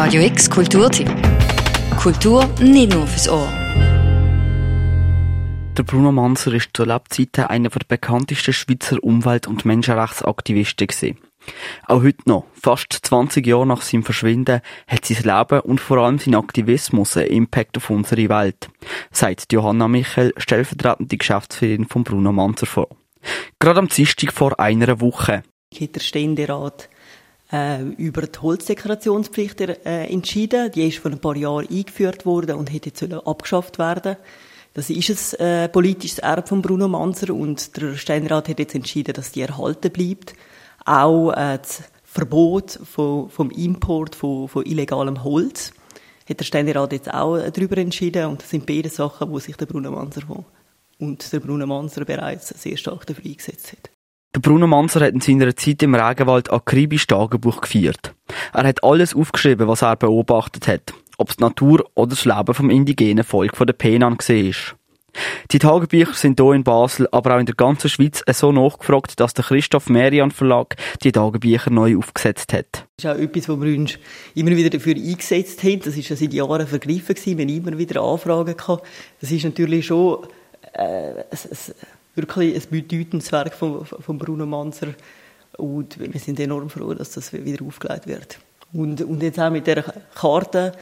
Radio X Kulturtipp. Kultur nicht nur fürs Ohr. Der Bruno Manser ist zur Lebzeiten einer der bekanntesten Schweizer Umwelt- und Menschenrechtsaktivisten gewesen. Auch heute noch, fast 20 Jahre nach seinem Verschwinden, hat sein Leben und vor allem sein Aktivismus einen Impact auf unsere Welt, sagt Johanna Michel, stellvertretende Geschäftsführerin von Bruno Manser vor. Gerade am Dienstag vor einer Woche. Hat der Ständerat äh, über die Holzdekorationspflicht äh, entschieden. Die ist vor ein paar Jahren eingeführt worden und hätte jetzt abgeschafft werden. Das ist ein äh, politisches Erbe von Bruno Manser und der Ständerat hat jetzt entschieden, dass die erhalten bleibt. Auch äh, das Verbot von, vom Import von, von illegalem Holz hat der Ständerat jetzt auch darüber entschieden und das sind beide Sachen, wo sich der Bruno Manser und der Bruno Manser bereits sehr stark dafür eingesetzt hat. Der Bruno Manser hat in seiner Zeit im Regenwald akribisch Tagebuch geführt. Er hat alles aufgeschrieben, was er beobachtet hat, ob es die Natur oder das Leben vom indigenen Volk von der Penan war. Die Tagebücher sind hier in Basel, aber auch in der ganzen Schweiz so nachgefragt, dass der Christoph Merian Verlag die Tagebücher neu aufgesetzt hat. Das ist auch etwas, wo wir uns immer wieder dafür eingesetzt haben. Das ist ja seit Jahren vergriffen wir immer wieder Anfragen gehabt. Das ist natürlich schon äh, ein, ein, wirklich ein bedeutendes Werk von, von Bruno Manser und wir sind enorm froh, dass das wieder aufgelegt wird. Und, und jetzt auch mit der Karte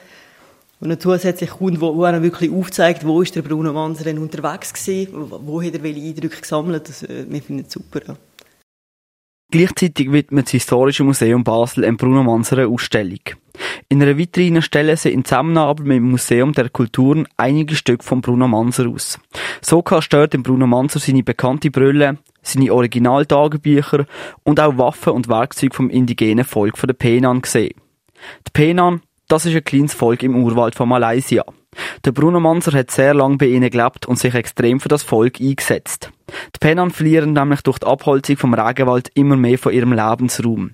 und dann zusätzlich kommt, wo, wo er wirklich aufzeigt, wo ist der Bruno Manser denn unterwegs gewesen, wo, wo hat er welche Eindrücke gesammelt, das, äh, wir finden es super. Ja. Gleichzeitig widmet das Historische Museum Basel eine Bruno Manser Ausstellung. In einer Vitrine stellen sie in Zusammenarbeit mit dem Museum der Kulturen einige Stücke von Bruno Manser aus. So kannst du im Bruno Manser seine bekannte Brille, seine Originaltagebücher und auch Waffen und Werkzeuge vom indigenen Volk von der Penan sehen. Die Penan, das ist ein kleines Volk im Urwald von Malaysia. Der Bruno Manser hat sehr lange bei ihnen gelebt und sich extrem für das Volk eingesetzt. Die Penan verlieren nämlich durch die Abholzung vom Regenwald immer mehr von ihrem Lebensraum.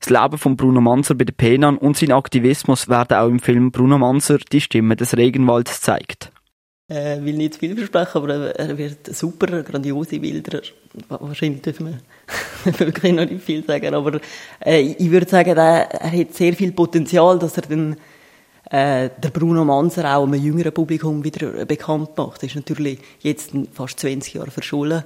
Das Leben von Bruno Manser bei den Penan und sein Aktivismus werden auch im Film Bruno Manser, die Stimme des Regenwalds, gezeigt. Äh, will nicht zu viel versprechen, aber er wird super, grandiose Bilder. Wahrscheinlich dürfen wir wirklich noch nicht viel sagen, aber äh, ich würde sagen, er, er hat sehr viel Potenzial, dass er dann äh, der Bruno Manser auch einem jüngeren Publikum wieder bekannt macht. Er ist natürlich jetzt fast 20 Jahre verschollen.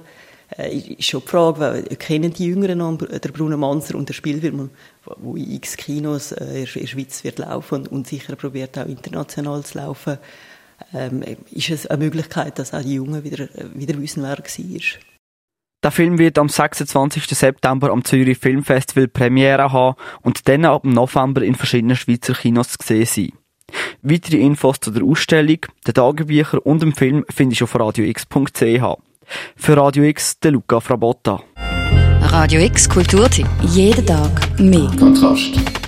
Äh, ist schon die Frage, weil, kennen die Jüngeren noch der Bruno Manser und der Spielfilm, wo in x Kinos äh, in der Schweiz wird laufen und sicher probiert auch international zu laufen, ähm, ist es eine Möglichkeit, dass auch die Jungen wieder, wieder wissen, wer er war. Der Film wird am 26. September am Zürich Filmfestival Premiere haben und dann ab November in verschiedenen Schweizer Kinos zu sehen sein. Weitere Infos zu der Ausstellung, den Tagebüchern und dem Film findest du auf radiox.ch. Für Radio X, der Luca Frabotta. Radio X Kulturtipp. Jeden Tag mehr. Kontrast.